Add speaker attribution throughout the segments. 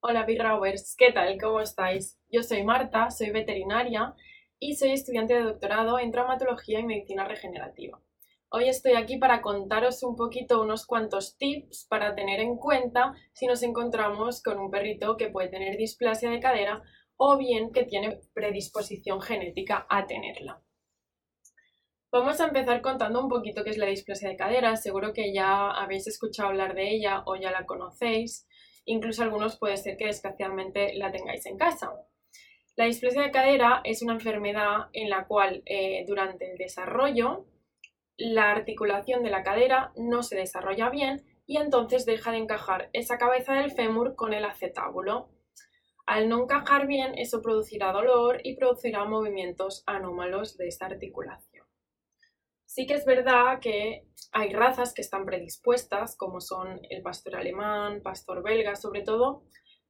Speaker 1: Hola Big ¿qué tal? ¿Cómo estáis? Yo soy Marta, soy veterinaria y soy estudiante de doctorado en traumatología y medicina regenerativa. Hoy estoy aquí para contaros un poquito unos cuantos tips para tener en cuenta si nos encontramos con un perrito que puede tener displasia de cadera o bien que tiene predisposición genética a tenerla. Vamos a empezar contando un poquito qué es la displasia de cadera. Seguro que ya habéis escuchado hablar de ella o ya la conocéis. Incluso algunos puede ser que desgraciadamente la tengáis en casa. La displasia de cadera es una enfermedad en la cual eh, durante el desarrollo la articulación de la cadera no se desarrolla bien y entonces deja de encajar esa cabeza del fémur con el acetábulo. Al no encajar bien, eso producirá dolor y producirá movimientos anómalos de esta articulación. Sí que es verdad que hay razas que están predispuestas, como son el pastor alemán, pastor belga, sobre todo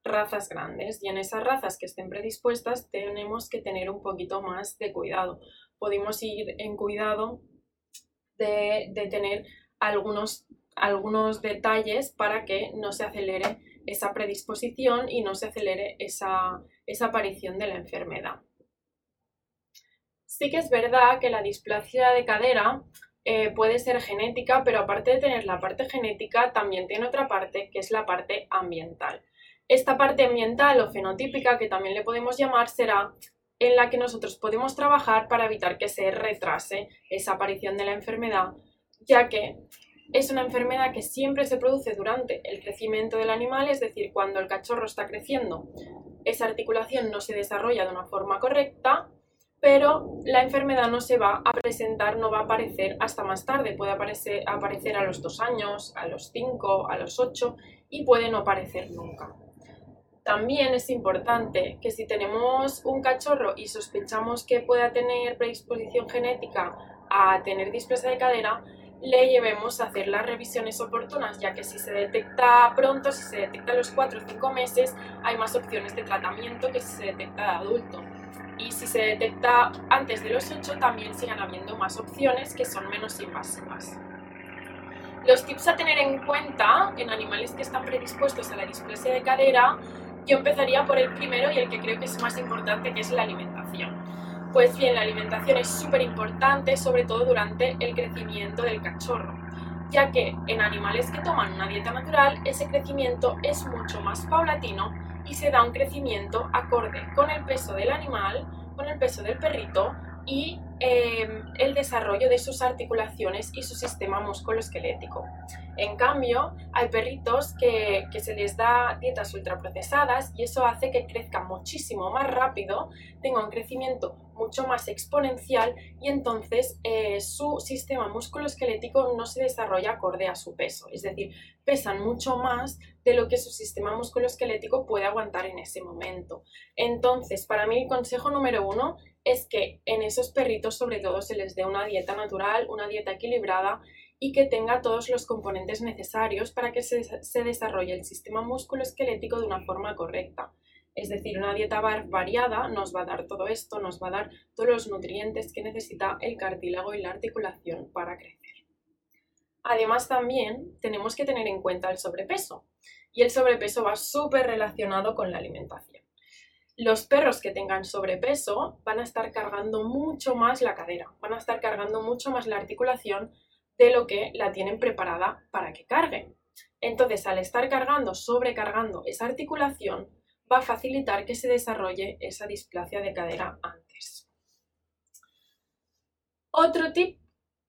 Speaker 1: razas grandes. Y en esas razas que estén predispuestas tenemos que tener un poquito más de cuidado. Podemos ir en cuidado de, tener algunos, algunos detalles para que no se acelere esa predisposición y no se acelere esa aparición de la enfermedad. Sí que es verdad que la displasia de cadera eh, puede ser genética, pero aparte de tener la parte genética, también tiene otra parte que es la parte ambiental. Esta parte ambiental o fenotípica, que también le podemos llamar, será en la que nosotros podemos trabajar para evitar que se retrase esa aparición de la enfermedad, ya que es una enfermedad que siempre se produce durante el crecimiento del animal, es decir, cuando el cachorro está creciendo, esa articulación no se desarrolla de una forma correcta pero la enfermedad no se va a presentar, no va a aparecer hasta más tarde, puede aparecer, a los dos años, a los cinco, a los ocho y puede no aparecer nunca. También es importante que si tenemos un cachorro y sospechamos que pueda tener predisposición genética a tener displasia de cadera, le llevemos a hacer las revisiones oportunas, ya que si se detecta pronto, si se detecta a los 4 o 5 meses, hay más opciones de tratamiento que si se detecta de adulto y si se detecta antes de los 8 también sigan habiendo más opciones que son menos invasivas. Los tips a tener en cuenta en animales que están predispuestos a la displasia de cadera, yo empezaría por el primero y el que creo que es más importante, que es la alimentación. Pues bien, la alimentación es súper importante, sobre todo durante el crecimiento del cachorro, ya que en animales que toman una dieta natural, ese crecimiento es mucho más paulatino y se da un crecimiento acorde con el peso del animal, con el peso del perrito y em, el desarrollo de sus articulaciones y su sistema musculoesquelético. En cambio, hay perritos que, que, se les da dietas ultraprocesadas y eso hace que crezcan muchísimo más rápido, tenga un crecimiento mucho más exponencial y entonces eh, su sistema musculoesquelético no se desarrolla acorde a su peso, es decir, pesan mucho más de lo que su sistema musculoesquelético puede aguantar en ese momento. Entonces, para mí el consejo número uno es que en esos perritos sobre todo se les dé una dieta natural, una dieta equilibrada y que tenga todos los componentes necesarios para que se, se desarrolle el sistema musculoesquelético de una forma correcta. Es decir, una dieta variada nos va a dar todo esto, nos va a dar todos los nutrientes que necesita el cartílago y la articulación para crecer. Además, también tenemos que tener en cuenta el sobrepeso. Y el sobrepeso va súper relacionado con la alimentación. Los perros que tengan sobrepeso van a estar cargando mucho más la cadera, van a estar cargando mucho más la articulación de lo que la tienen preparada para que carguen. Entonces, al estar cargando, sobrecargando esa articulación, va a facilitar que se desarrolle esa displasia de cadera antes. Otro tip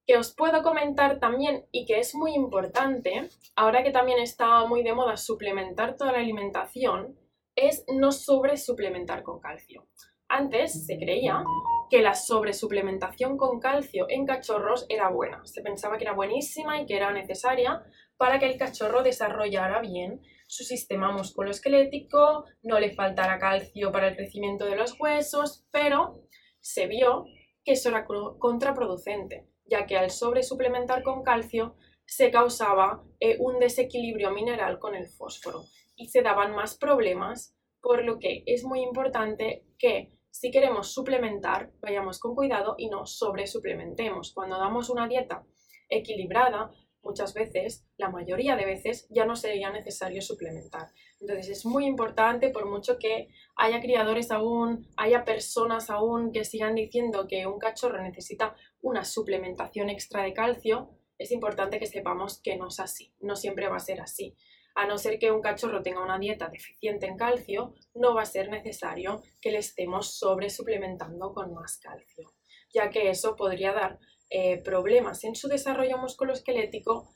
Speaker 1: que os puedo comentar también y que es muy importante, ahora que también está muy de moda suplementar toda la alimentación, es no sobresuplementar con calcio. Antes se creía que la sobresuplementación con calcio en cachorros era buena. Se pensaba que era buenísima y que era necesaria para que el cachorro desarrollara bien su sistema musculoesquelético, no le faltara calcio para el crecimiento de los huesos, pero se vio que eso era contraproducente, ya que al sobresuplementar con calcio se causaba eh, un desequilibrio mineral con el fósforo y se daban más problemas, por lo que es muy importante que si queremos suplementar, vayamos con cuidado y no sobresuplementemos. Cuando damos una dieta equilibrada, muchas veces, la mayoría de veces, ya no sería necesario suplementar. Entonces es muy importante, por mucho que haya criadores aún, haya personas aún que sigan diciendo que un cachorro necesita una suplementación extra de calcio, es importante que sepamos que no es así, no siempre va a ser así. A no ser que un cachorro tenga una dieta deficiente en calcio, no va a ser necesario que le estemos sobre suplementando con más calcio, ya que eso podría dar eh, problemas en su desarrollo musculoesquelético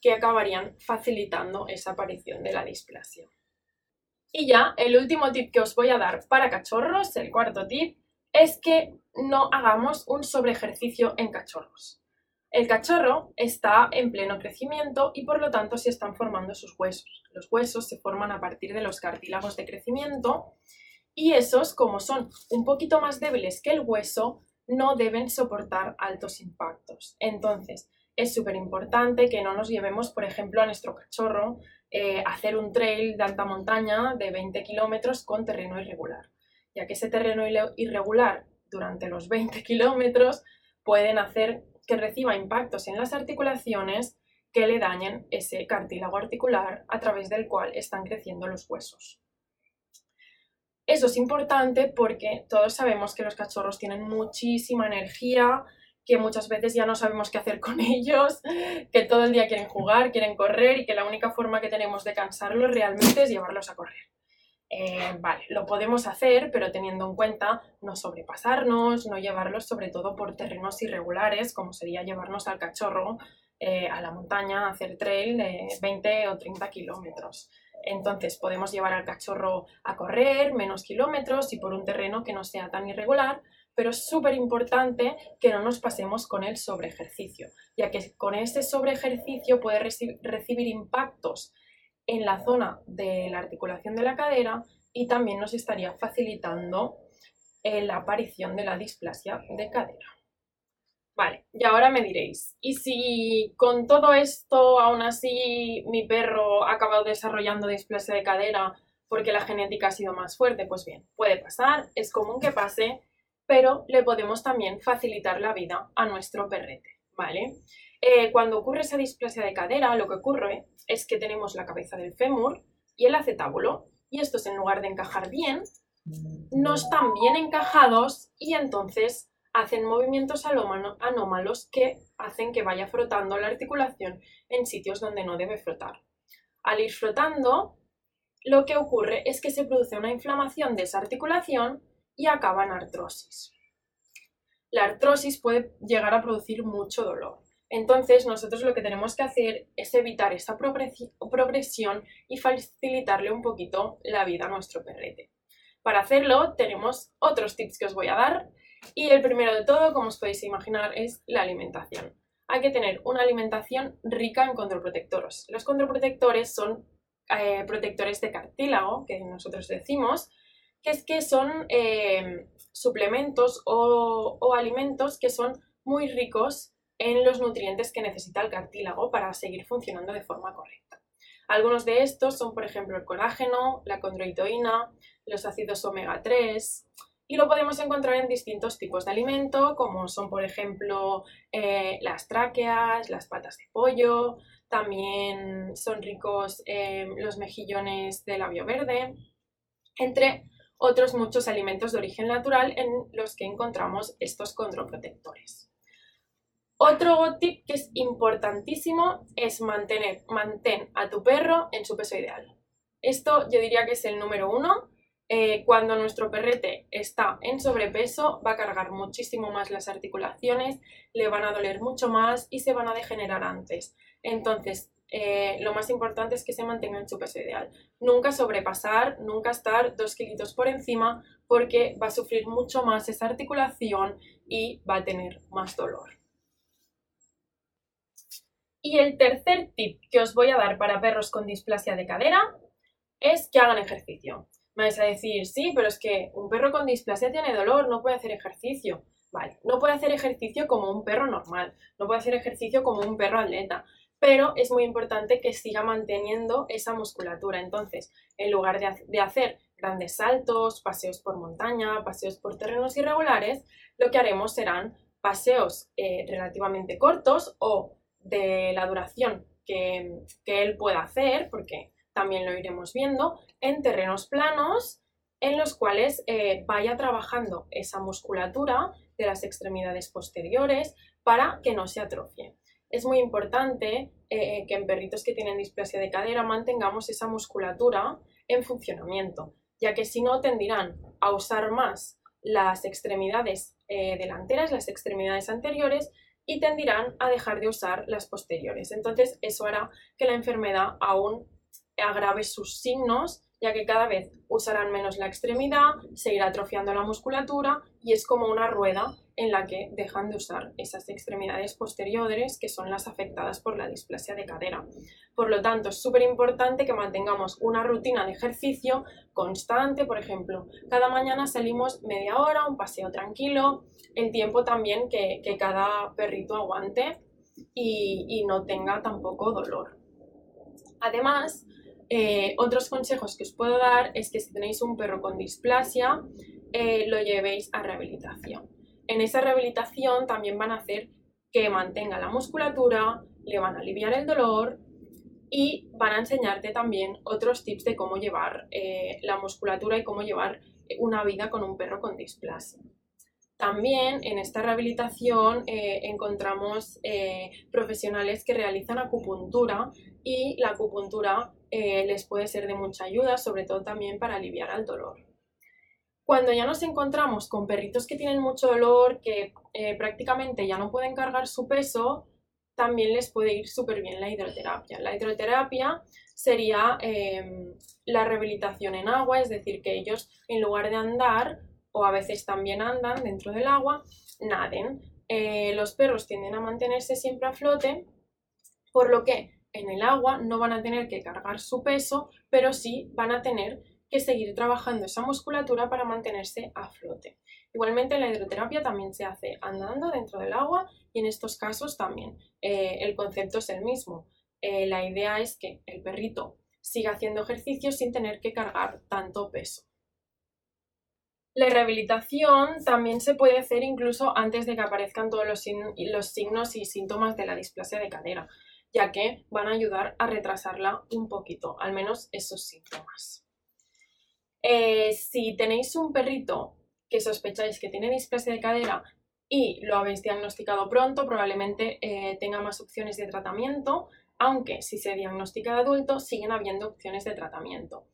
Speaker 1: que acabarían facilitando esa aparición de la displasia. Y ya, el último tip que os voy a dar para cachorros, el cuarto tip, es que no hagamos un sobreejercicio en cachorros. El cachorro está en pleno crecimiento y por lo tanto se están formando sus huesos. Los huesos se forman a partir de los cartílagos de crecimiento y esos, como son un poquito más débiles que el hueso, no deben soportar altos impactos. Entonces, es súper importante que no nos llevemos, por ejemplo, a nuestro cachorro eh, a hacer un trail de alta montaña de 20 kilómetros con terreno irregular, ya que ese terreno irregular durante los 20 kilómetros pueden hacer que reciba impactos en las articulaciones que le dañen ese cartílago articular a través del cual están creciendo los huesos. Eso es importante porque todos sabemos que los cachorros tienen muchísima energía, que muchas veces ya no sabemos qué hacer con ellos, que todo el día quieren jugar, quieren correr y que la única forma que tenemos de cansarlos realmente es llevarlos a correr. Eh, vale, lo podemos hacer, pero teniendo en cuenta no sobrepasarnos, no llevarlos sobre todo por terrenos irregulares, como sería llevarnos al cachorro eh, a la montaña a hacer trail de 20 o 30 kilómetros. Entonces podemos llevar al cachorro a correr menos kilómetros y por un terreno que no sea tan irregular, pero es súper importante que no nos pasemos con el sobreejercicio, ya que con ese sobreejercicio puede recibir impactos en la zona de la articulación de la cadera y también nos estaría facilitando eh, la aparición de la displasia de cadera. Vale, y ahora me diréis, ¿y si con todo esto aún así mi perro ha acabado desarrollando displasia de cadera porque la genética ha sido más fuerte? Pues bien, puede pasar, es común que pase, pero le podemos también facilitar la vida a nuestro perrete, ¿vale? Eh, cuando ocurre esa displasia de cadera, lo que ocurre es que tenemos la cabeza del fémur y el acetábulo, y estos en lugar de encajar bien, no están bien encajados y entonces hacen movimientos anómalos que hacen que vaya frotando la articulación en sitios donde no debe frotar. Al ir frotando, lo que ocurre es que se produce una inflamación de esa articulación y acaba en artrosis. La artrosis puede llegar a producir mucho dolor. Entonces, nosotros lo que tenemos que hacer es evitar esa progresión y facilitarle un poquito la vida a nuestro perrete. Para hacerlo, tenemos otros tips que os voy a dar y el primero de todo, como os podéis imaginar, es la alimentación. Hay que tener una alimentación rica en condroprotectores. Los condroprotectores son eh, protectores de cartílago, que nosotros decimos, que es que son eh, suplementos o, o alimentos que son muy ricos en los nutrientes que necesita el cartílago para seguir funcionando de forma correcta. Algunos de estos son, por ejemplo, el colágeno, la condroitoína, los ácidos omega 3, y lo podemos encontrar en distintos tipos de alimento, como son, por ejemplo, eh, las tráqueas, las patas de pollo, también son ricos los mejillones de labio verde, entre otros muchos alimentos de origen natural en los que encontramos estos condroprotectores. Otro tip que es importantísimo es mantener, mantén a tu perro en su peso ideal. Esto yo diría que es el número uno eh, cuando nuestro perrete está en sobrepeso, va a cargar muchísimo más las articulaciones, le van a doler mucho más y se van a degenerar antes. Entonces, eh, lo más importante es que se mantenga en su peso ideal. Nunca sobrepasar, nunca estar dos kilitos por encima, porque va a sufrir mucho más esa articulación y va a tener más dolor. Y el tercer tip que os voy a dar para perros con displasia de cadera es que hagan ejercicio. Me vais a decir, sí, pero es que un perro con displasia tiene dolor, no puede hacer ejercicio. Vale, no puede hacer ejercicio como un perro normal, no puede hacer ejercicio como un perro atleta, pero es muy importante que siga manteniendo esa musculatura. Entonces, en lugar de, hacer grandes saltos, paseos por montaña, paseos por terrenos irregulares, lo que haremos serán paseos eh, relativamente cortos o de la duración que, él pueda hacer, porque también lo iremos viendo, en terrenos planos en los cuales eh, vaya trabajando esa musculatura de las extremidades posteriores para que no se atrofie. Es muy importante eh, que en perritos que tienen displasia de cadera mantengamos esa musculatura en funcionamiento, ya que si no tendirán a usar más las extremidades eh, delanteras, las extremidades anteriores y tendirán a dejar de usar las posteriores. Entonces eso hará que la enfermedad aún agrave sus signos ya que cada vez usarán menos la extremidad, se irá atrofiando la musculatura y es como una rueda en la que dejan de usar esas extremidades posteriores que son las afectadas por la displasia de cadera. Por lo tanto, es súper importante que mantengamos una rutina de ejercicio constante, por ejemplo, cada mañana salimos media hora, un paseo tranquilo, el tiempo también que, cada perrito aguante y, y no tenga tampoco dolor. Además, eh, otros consejos que os puedo dar es que si tenéis un perro con displasia, eh, lo llevéis a rehabilitación. En esa rehabilitación también van a hacer que mantenga la musculatura, le van a aliviar el dolor y van a enseñarte también otros tips de cómo llevar eh, la musculatura y cómo llevar una vida con un perro con displasia. También en esta rehabilitación encontramos profesionales que realizan acupuntura y la acupuntura eh, les puede ser de mucha ayuda, sobre todo también para aliviar el dolor. Cuando ya nos encontramos con perritos que tienen mucho dolor, que eh, prácticamente ya no pueden cargar su peso, también les puede ir súper bien la hidroterapia. La hidroterapia sería em, la rehabilitación en agua, es decir, que ellos en lugar de andar, o a veces también andan dentro del agua, naden. Eh, los perros tienden a mantenerse siempre a flote, por lo que en el agua no van a tener que cargar su peso, pero sí van a tener que seguir trabajando esa musculatura para mantenerse a flote. Igualmente la hidroterapia también se hace andando dentro del agua y en estos casos también eh, el concepto es el mismo. Eh, la idea es que el perrito siga haciendo ejercicio sin tener que cargar tanto peso. La rehabilitación también se puede hacer incluso antes de que aparezcan todos los, los signos y síntomas de la displasia de cadera ya que van a ayudar a retrasarla un poquito, al menos esos síntomas. Eh, si tenéis un perrito que sospecháis que tiene displasia de cadera y lo habéis diagnosticado pronto, probablemente eh, tenga más opciones de tratamiento, aunque si se diagnostica de adulto, siguen habiendo opciones de tratamiento.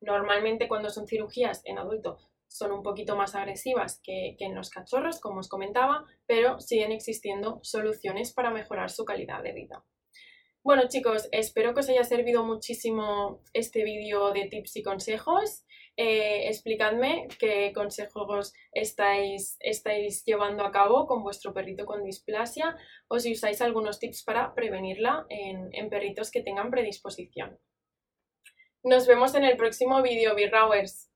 Speaker 1: Normalmente cuando son cirugías en adulto son un poquito más agresivas que, que, en los cachorros, como os comentaba, pero siguen existiendo soluciones para mejorar su calidad de vida. Bueno chicos, espero que os haya servido muchísimo este vídeo de tips y consejos. Eh, explicadme qué consejos estáis, llevando a cabo con vuestro perrito con displasia o si usáis algunos tips para prevenirla en, en perritos que tengan predisposición. Nos vemos en el próximo vídeo, Birrawers.